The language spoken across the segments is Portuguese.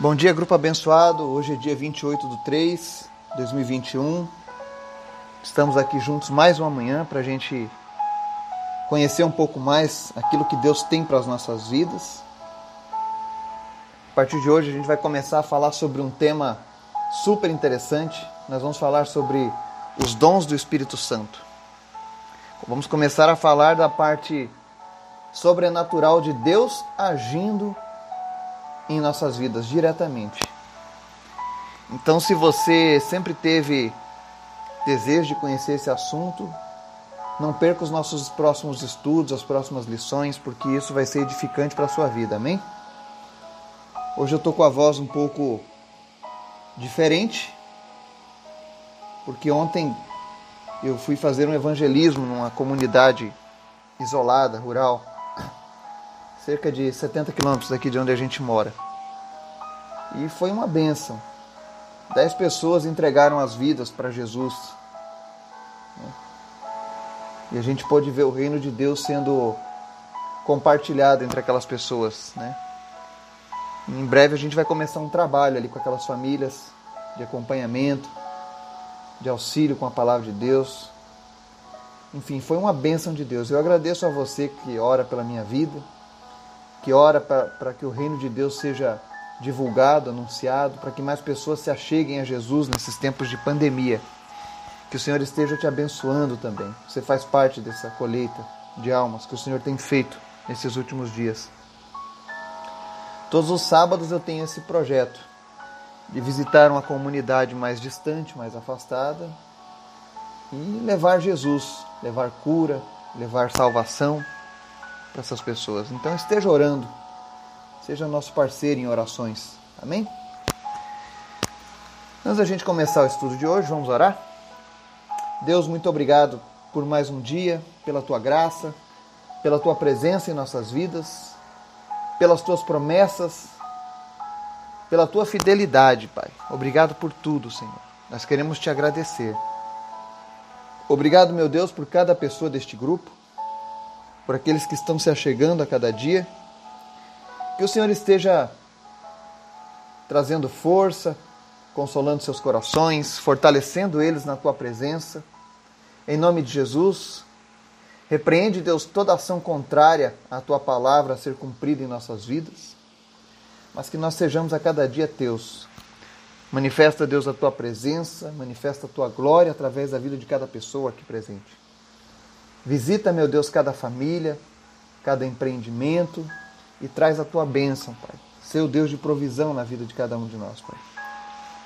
Bom dia, grupo abençoado. Hoje é dia 28 de 3 de 2021. Estamos aqui juntos mais uma manhã para a gente conhecer um pouco mais aquilo que Deus tem para as nossas vidas. A partir de hoje, a gente vai começar a falar sobre um tema super interessante. Nós vamos falar sobre os dons do Espírito Santo. Vamos começar a falar da parte sobrenatural de Deus agindo em nossas vidas diretamente. Então, se você sempre teve desejo de conhecer esse assunto, não perca os nossos próximos estudos, as próximas lições, porque isso vai ser edificante para a sua vida, amém? Hoje eu estou com a voz um pouco diferente, porque ontem eu fui fazer um evangelismo numa comunidade isolada, rural cerca de 70 quilômetros daqui de onde a gente mora. E foi uma benção. Dez pessoas entregaram as vidas para Jesus. E a gente pôde ver o reino de Deus sendo compartilhado entre aquelas pessoas. Né? Em breve a gente vai começar um trabalho ali com aquelas famílias de acompanhamento, de auxílio com a palavra de Deus. Enfim, foi uma bênção de Deus. Eu agradeço a você que ora pela minha vida que ora para que o reino de Deus seja divulgado, anunciado, para que mais pessoas se acheguem a Jesus nesses tempos de pandemia. Que o Senhor esteja te abençoando também. Você faz parte dessa colheita de almas que o Senhor tem feito nesses últimos dias. Todos os sábados eu tenho esse projeto de visitar uma comunidade mais distante, mais afastada e levar Jesus, levar cura, levar salvação para essas pessoas. Então esteja orando. Seja nosso parceiro em orações. Amém? Antes da gente começar o estudo de hoje, vamos orar? Deus, muito obrigado por mais um dia, pela tua graça, pela tua presença em nossas vidas, pelas tuas promessas, pela tua fidelidade, Pai. Obrigado por tudo, Senhor. Nós queremos te agradecer. Obrigado, meu Deus, por cada pessoa deste grupo por aqueles que estão se achegando a cada dia. Que o Senhor esteja trazendo força, consolando seus corações, fortalecendo eles na tua presença. Em nome de Jesus, repreende, Deus, toda ação contrária à tua palavra a ser cumprida em nossas vidas, mas que nós sejamos a cada dia teus. Manifesta, Deus, a tua presença, manifesta a tua glória através da vida de cada pessoa aqui presente. Visita, meu Deus, cada família, cada empreendimento e traz a tua bênção, Pai. Seu Deus de provisão na vida de cada um de nós, Pai.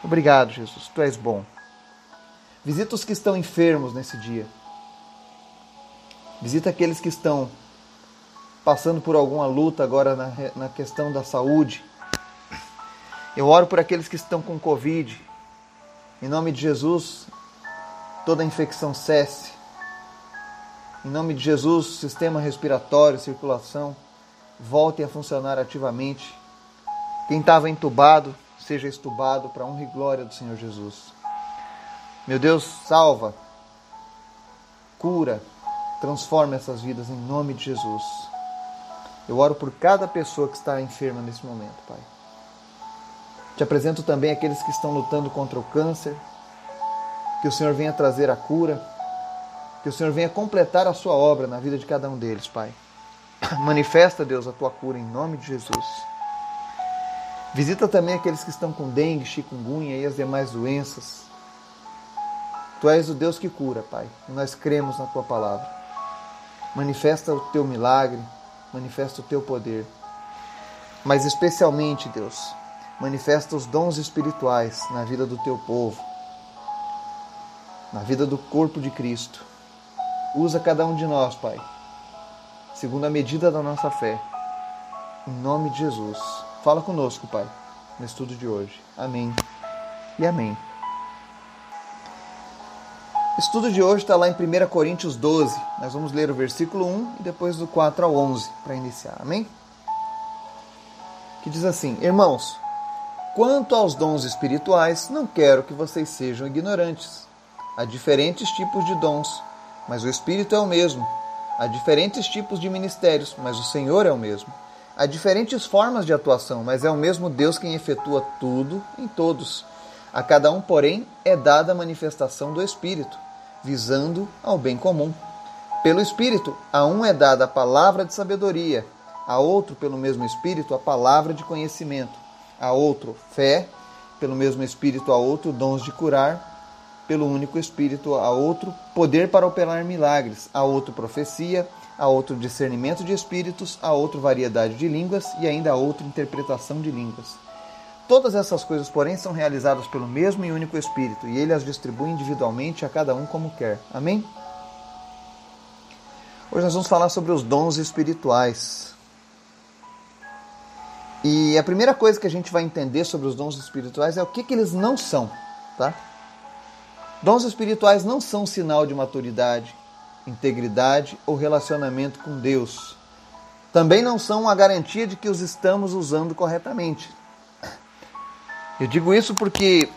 Obrigado, Jesus. Tu és bom. Visita os que estão enfermos nesse dia. Visita aqueles que estão passando por alguma luta agora na, na questão da saúde. Eu oro por aqueles que estão com Covid. Em nome de Jesus, toda infecção cesse. Em nome de Jesus, sistema respiratório, circulação, volte a funcionar ativamente. Quem estava entubado, seja estubado para honra e glória do Senhor Jesus. Meu Deus, salva, cura, transforma essas vidas em nome de Jesus. Eu oro por cada pessoa que está enferma nesse momento, Pai. Te apresento também aqueles que estão lutando contra o câncer. Que o Senhor venha trazer a cura que o Senhor venha completar a sua obra na vida de cada um deles, Pai. Manifesta, Deus, a tua cura em nome de Jesus. Visita também aqueles que estão com dengue, chikungunya e as demais doenças. Tu és o Deus que cura, Pai, e nós cremos na tua palavra. Manifesta o teu milagre, manifesta o teu poder. Mas especialmente, Deus, manifesta os dons espirituais na vida do teu povo, na vida do corpo de Cristo. Usa cada um de nós, Pai, segundo a medida da nossa fé. Em nome de Jesus. Fala conosco, Pai, no estudo de hoje. Amém e amém. O estudo de hoje está lá em 1 Coríntios 12. Nós vamos ler o versículo 1 e depois do 4 ao 11 para iniciar. Amém? Que diz assim: Irmãos, quanto aos dons espirituais, não quero que vocês sejam ignorantes. Há diferentes tipos de dons mas o Espírito é o mesmo. Há diferentes tipos de ministérios, mas o Senhor é o mesmo. Há diferentes formas de atuação, mas é o mesmo Deus quem efetua tudo em todos. A cada um, porém, é dada a manifestação do Espírito, visando ao bem comum. Pelo Espírito, a um é dada a palavra de sabedoria, a outro, pelo mesmo Espírito, a palavra de conhecimento, a outro, fé, pelo mesmo Espírito, a outro, dons de curar, pelo único Espírito, a outro, poder para operar milagres, a outro, profecia, a outro, discernimento de espíritos, a outro, variedade de línguas e ainda a outro, interpretação de línguas. Todas essas coisas, porém, são realizadas pelo mesmo e único Espírito, e ele as distribui individualmente a cada um como quer. Amém? Hoje nós vamos falar sobre os dons espirituais. E a primeira coisa que a gente vai entender sobre os dons espirituais é o que, que eles não são, tá? Dons espirituais não são sinal de maturidade, integridade ou relacionamento com Deus. Também não são a garantia de que os estamos usando corretamente. Eu digo isso porque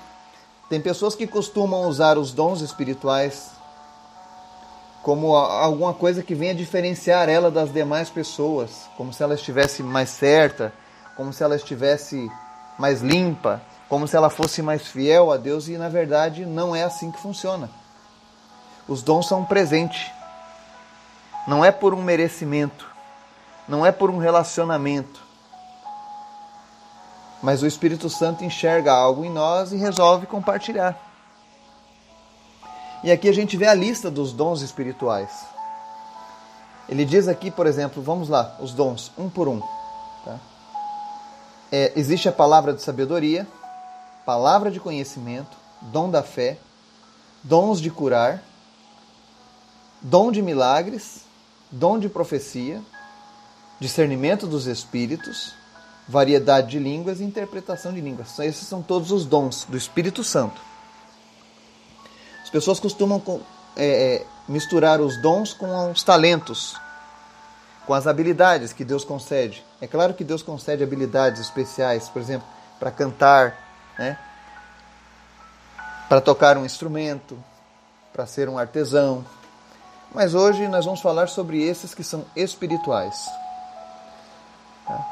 tem pessoas que costumam usar os dons espirituais como alguma coisa que venha diferenciar ela das demais pessoas, como se ela estivesse mais certa, como se ela estivesse mais limpa, como se ela fosse mais fiel a Deus e na verdade não é assim que funciona. Os dons são um presente. Não é por um merecimento, não é por um relacionamento. Mas o Espírito Santo enxerga algo em nós e resolve compartilhar. E aqui a gente vê a lista dos dons espirituais. Ele diz aqui, por exemplo, vamos lá, os dons, um por um. Tá? É, existe a palavra de sabedoria, palavra de conhecimento, dom da fé, dons de curar, dom de milagres, dom de profecia, discernimento dos espíritos, variedade de línguas e interpretação de línguas. Esses são todos os dons do Espírito Santo. As pessoas costumam é, é, misturar os dons com os talentos, com as habilidades que Deus concede. É claro que Deus concede habilidades especiais, por exemplo, para cantar, né? para tocar um instrumento, para ser um artesão. Mas hoje nós vamos falar sobre esses que são espirituais. Tá?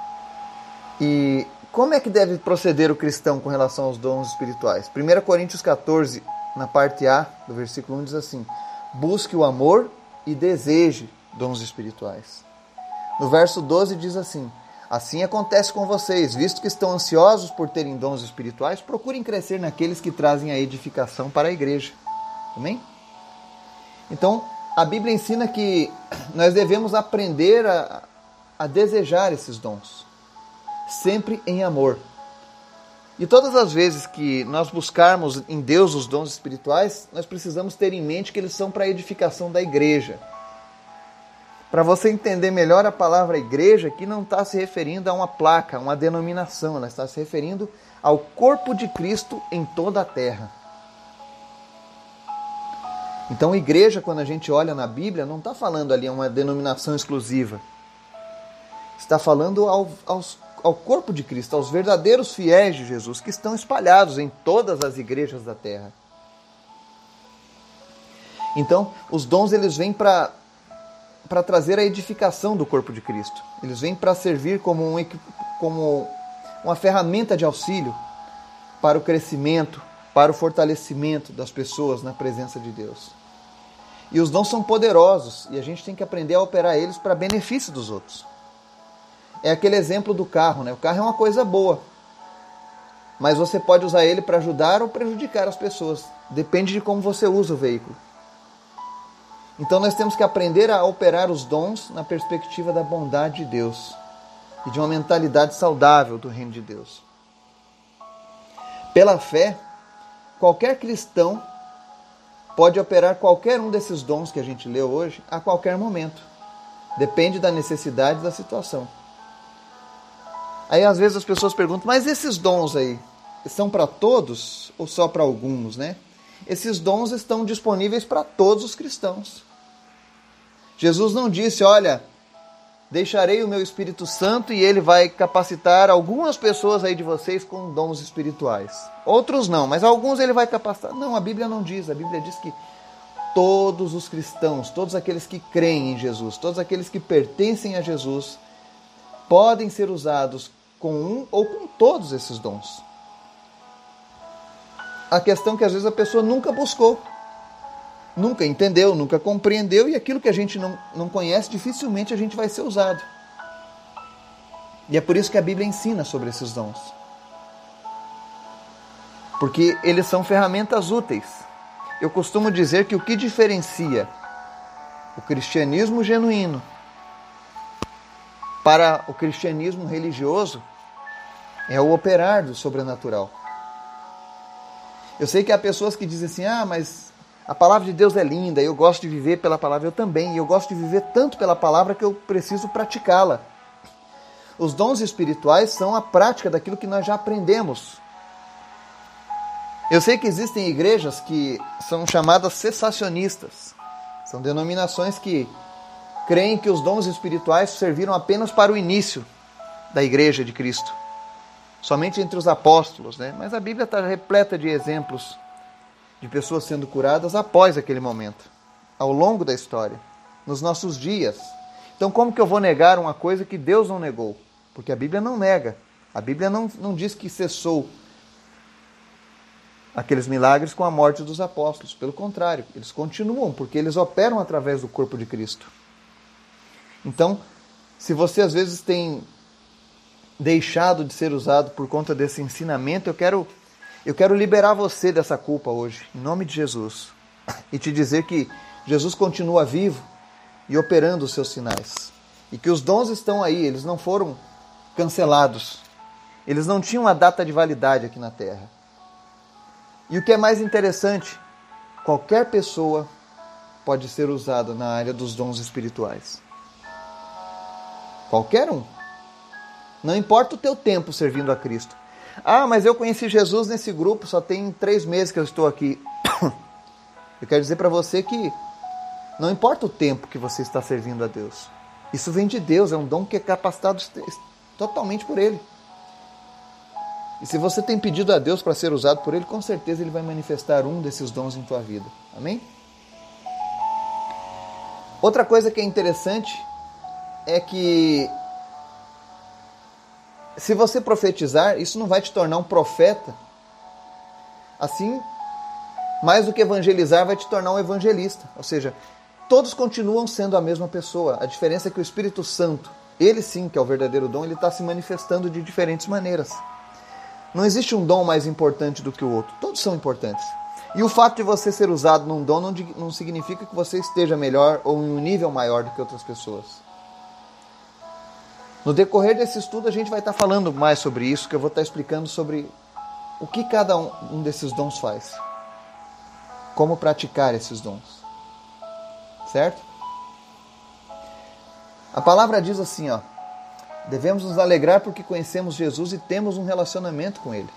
E como é que deve proceder o cristão com relação aos dons espirituais? 1 Coríntios 14, na parte A do versículo 1, diz assim: Busque o amor e deseje dons espirituais. No verso 12 diz assim: Assim acontece com vocês, visto que estão ansiosos por terem dons espirituais, procurem crescer naqueles que trazem a edificação para a igreja. Amém? Então, a Bíblia ensina que nós devemos aprender a, a desejar esses dons, sempre em amor. E todas as vezes que nós buscarmos em Deus os dons espirituais, nós precisamos ter em mente que eles são para a edificação da igreja. Para você entender melhor a palavra igreja, que não está se referindo a uma placa, a uma denominação, ela está se referindo ao corpo de Cristo em toda a terra. Então, igreja, quando a gente olha na Bíblia, não está falando ali uma denominação exclusiva. Está falando ao, ao corpo de Cristo, aos verdadeiros fiéis de Jesus, que estão espalhados em todas as igrejas da terra. Então, os dons eles vêm para para trazer a edificação do corpo de Cristo. Eles vêm para servir como, um, como uma ferramenta de auxílio para o crescimento, para o fortalecimento das pessoas na presença de Deus. E os dons são poderosos e a gente tem que aprender a operar eles para benefício dos outros. É aquele exemplo do carro, né? O carro é uma coisa boa, mas você pode usar ele para ajudar ou prejudicar as pessoas. Depende de como você usa o veículo. Então nós temos que aprender a operar os dons na perspectiva da bondade de Deus e de uma mentalidade saudável do reino de Deus. Pela fé, qualquer cristão pode operar qualquer um desses dons que a gente leu hoje a qualquer momento. Depende da necessidade da situação. Aí às vezes as pessoas perguntam: "Mas esses dons aí são para todos ou só para alguns, né?" Esses dons estão disponíveis para todos os cristãos. Jesus não disse, olha, deixarei o meu Espírito Santo e ele vai capacitar algumas pessoas aí de vocês com dons espirituais. Outros não, mas alguns ele vai capacitar. Não, a Bíblia não diz. A Bíblia diz que todos os cristãos, todos aqueles que creem em Jesus, todos aqueles que pertencem a Jesus, podem ser usados com um ou com todos esses dons. A questão é que às vezes a pessoa nunca buscou, nunca entendeu, nunca compreendeu, e aquilo que a gente não, não conhece, dificilmente a gente vai ser usado. E é por isso que a Bíblia ensina sobre esses dons. Porque eles são ferramentas úteis. Eu costumo dizer que o que diferencia o cristianismo genuíno para o cristianismo religioso é o operar do sobrenatural. Eu sei que há pessoas que dizem assim: ah, mas a palavra de Deus é linda, eu gosto de viver pela palavra, eu também, e eu gosto de viver tanto pela palavra que eu preciso praticá-la. Os dons espirituais são a prática daquilo que nós já aprendemos. Eu sei que existem igrejas que são chamadas cessacionistas. São denominações que creem que os dons espirituais serviram apenas para o início da igreja de Cristo, somente entre os apóstolos, né? Mas a Bíblia está repleta de exemplos de pessoas sendo curadas após aquele momento, ao longo da história, nos nossos dias. Então, como que eu vou negar uma coisa que Deus não negou? Porque a Bíblia não nega. A Bíblia não, não diz que cessou aqueles milagres com a morte dos apóstolos. Pelo contrário, eles continuam, porque eles operam através do corpo de Cristo. Então, se você às vezes tem deixado de ser usado por conta desse ensinamento, eu quero eu quero liberar você dessa culpa hoje, em nome de Jesus, e te dizer que Jesus continua vivo e operando os seus sinais. E que os dons estão aí, eles não foram cancelados. Eles não tinham uma data de validade aqui na terra. E o que é mais interessante, qualquer pessoa pode ser usada na área dos dons espirituais. Qualquer um. Não importa o teu tempo servindo a Cristo. Ah, mas eu conheci Jesus nesse grupo, só tem três meses que eu estou aqui. Eu quero dizer para você que não importa o tempo que você está servindo a Deus. Isso vem de Deus, é um dom que é capacitado totalmente por Ele. E se você tem pedido a Deus para ser usado por Ele, com certeza Ele vai manifestar um desses dons em tua vida. Amém? Outra coisa que é interessante é que se você profetizar, isso não vai te tornar um profeta. Assim, mais do que evangelizar, vai te tornar um evangelista. Ou seja, todos continuam sendo a mesma pessoa. A diferença é que o Espírito Santo, ele sim, que é o verdadeiro dom, ele está se manifestando de diferentes maneiras. Não existe um dom mais importante do que o outro. Todos são importantes. E o fato de você ser usado num dom não, não significa que você esteja melhor ou em um nível maior do que outras pessoas. No decorrer desse estudo, a gente vai estar falando mais sobre isso, que eu vou estar explicando sobre o que cada um desses dons faz. Como praticar esses dons. Certo? A palavra diz assim, ó. Devemos nos alegrar porque conhecemos Jesus e temos um relacionamento com Ele.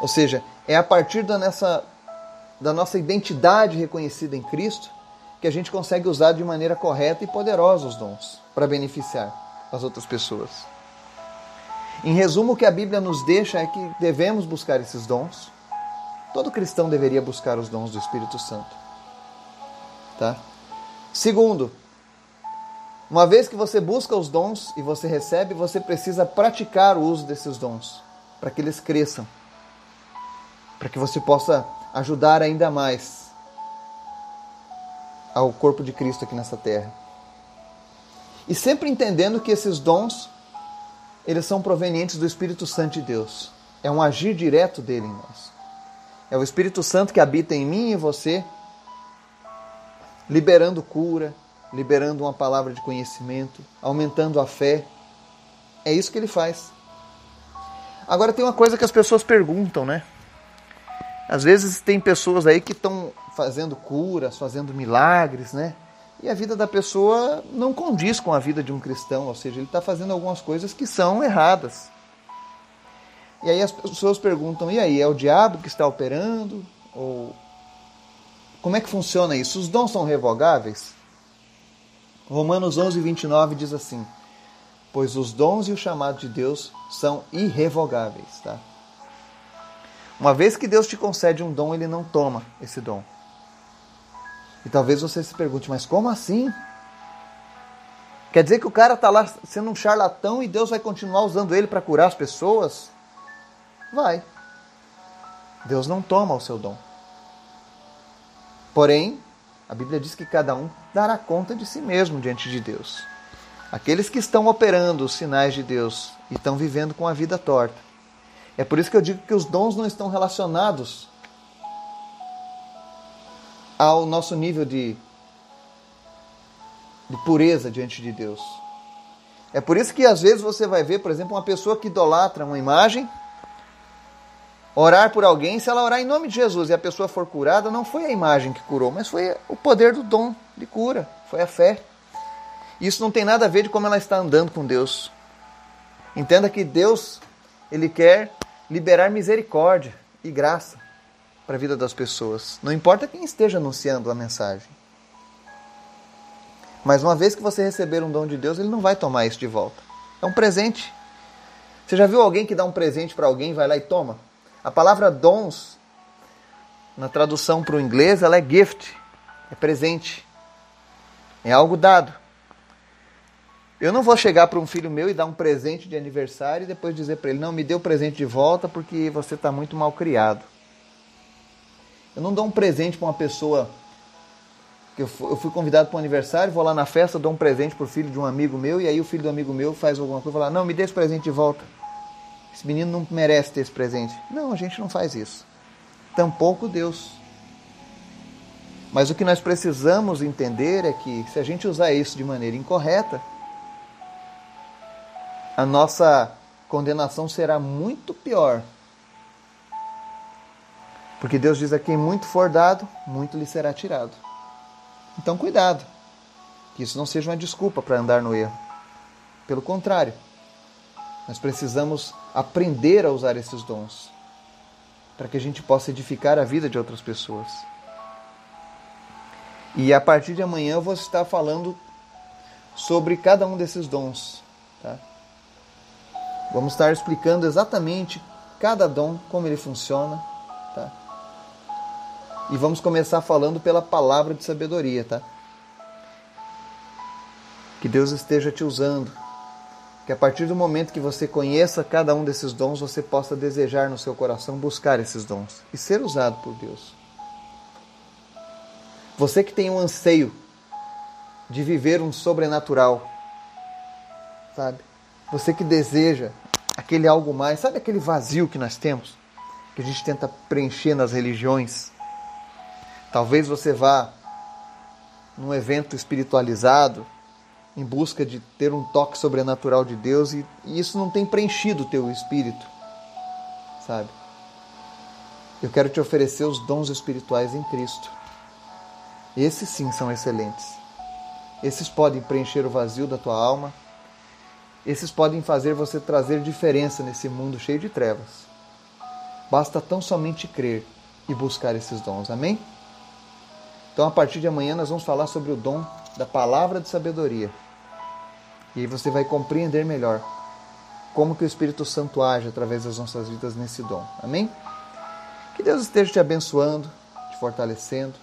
Ou seja, é a partir da nossa, da nossa identidade reconhecida em Cristo que a gente consegue usar de maneira correta e poderosa os dons para beneficiar as outras pessoas. Em resumo, o que a Bíblia nos deixa é que devemos buscar esses dons. Todo cristão deveria buscar os dons do Espírito Santo. Tá? Segundo, uma vez que você busca os dons e você recebe, você precisa praticar o uso desses dons para que eles cresçam, para que você possa ajudar ainda mais ao corpo de Cristo aqui nessa terra. E sempre entendendo que esses dons eles são provenientes do Espírito Santo de Deus. É um agir direto dele em nós. É o Espírito Santo que habita em mim e em você, liberando cura, liberando uma palavra de conhecimento, aumentando a fé. É isso que ele faz. Agora tem uma coisa que as pessoas perguntam, né? Às vezes tem pessoas aí que estão fazendo curas, fazendo milagres, né? E a vida da pessoa não condiz com a vida de um cristão, ou seja, ele está fazendo algumas coisas que são erradas. E aí as pessoas perguntam: e aí, é o diabo que está operando? Ou como é que funciona isso? Os dons são revogáveis? Romanos 11, 29 diz assim: Pois os dons e o chamado de Deus são irrevogáveis. Tá? Uma vez que Deus te concede um dom, ele não toma esse dom. E talvez você se pergunte, mas como assim? Quer dizer que o cara está lá sendo um charlatão e Deus vai continuar usando ele para curar as pessoas? Vai. Deus não toma o seu dom. Porém, a Bíblia diz que cada um dará conta de si mesmo diante de Deus. Aqueles que estão operando os sinais de Deus e estão vivendo com a vida torta. É por isso que eu digo que os dons não estão relacionados ao nosso nível de de pureza diante de Deus. É por isso que às vezes você vai ver, por exemplo, uma pessoa que idolatra uma imagem, orar por alguém, se ela orar em nome de Jesus e a pessoa for curada, não foi a imagem que curou, mas foi o poder do dom de cura, foi a fé. Isso não tem nada a ver de como ela está andando com Deus. Entenda que Deus, ele quer liberar misericórdia e graça para a vida das pessoas. Não importa quem esteja anunciando a mensagem. Mas uma vez que você receber um dom de Deus, ele não vai tomar isso de volta. É um presente. Você já viu alguém que dá um presente para alguém, vai lá e toma? A palavra dons, na tradução para o inglês, ela é gift, é presente, é algo dado. Eu não vou chegar para um filho meu e dar um presente de aniversário e depois dizer para ele: não, me dê o presente de volta porque você está muito mal criado. Eu não dou um presente para uma pessoa eu fui convidado para um aniversário, vou lá na festa, dou um presente para o filho de um amigo meu, e aí o filho do amigo meu faz alguma coisa e fala, não, me dê esse presente de volta. Esse menino não merece ter esse presente. Não, a gente não faz isso. Tampouco Deus. Mas o que nós precisamos entender é que se a gente usar isso de maneira incorreta, a nossa condenação será muito pior. Porque Deus diz a quem muito for dado, muito lhe será tirado. Então, cuidado, que isso não seja uma desculpa para andar no erro. Pelo contrário, nós precisamos aprender a usar esses dons para que a gente possa edificar a vida de outras pessoas. E a partir de amanhã eu vou estar falando sobre cada um desses dons. Tá? Vamos estar explicando exatamente cada dom, como ele funciona. Tá? E vamos começar falando pela palavra de sabedoria, tá? Que Deus esteja te usando. Que a partir do momento que você conheça cada um desses dons, você possa desejar no seu coração buscar esses dons e ser usado por Deus. Você que tem um anseio de viver um sobrenatural, sabe? Você que deseja aquele algo mais, sabe aquele vazio que nós temos? Que a gente tenta preencher nas religiões Talvez você vá num evento espiritualizado em busca de ter um toque sobrenatural de Deus e, e isso não tem preenchido o teu espírito, sabe? Eu quero te oferecer os dons espirituais em Cristo. Esses sim são excelentes. Esses podem preencher o vazio da tua alma. Esses podem fazer você trazer diferença nesse mundo cheio de trevas. Basta tão somente crer e buscar esses dons. Amém? Então, a partir de amanhã, nós vamos falar sobre o dom da palavra de sabedoria. E aí você vai compreender melhor como que o Espírito Santo age através das nossas vidas nesse dom. Amém? Que Deus esteja te abençoando, te fortalecendo.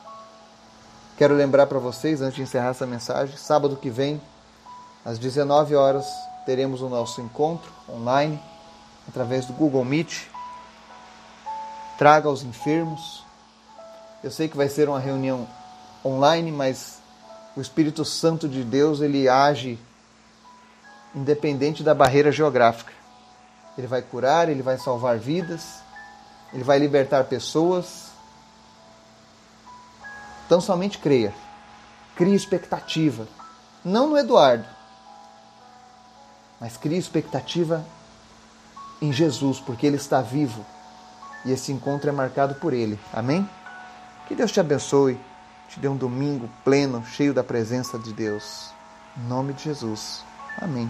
Quero lembrar para vocês, antes de encerrar essa mensagem, sábado que vem, às 19 horas, teremos o nosso encontro online através do Google Meet. Traga os enfermos. Eu sei que vai ser uma reunião online, mas o Espírito Santo de Deus ele age independente da barreira geográfica. Ele vai curar, ele vai salvar vidas, ele vai libertar pessoas. Então somente creia. Crie expectativa. Não no Eduardo, mas crie expectativa em Jesus, porque ele está vivo e esse encontro é marcado por ele. Amém? Que Deus te abençoe te dê um domingo pleno, cheio da presença de Deus. Em nome de Jesus. Amém.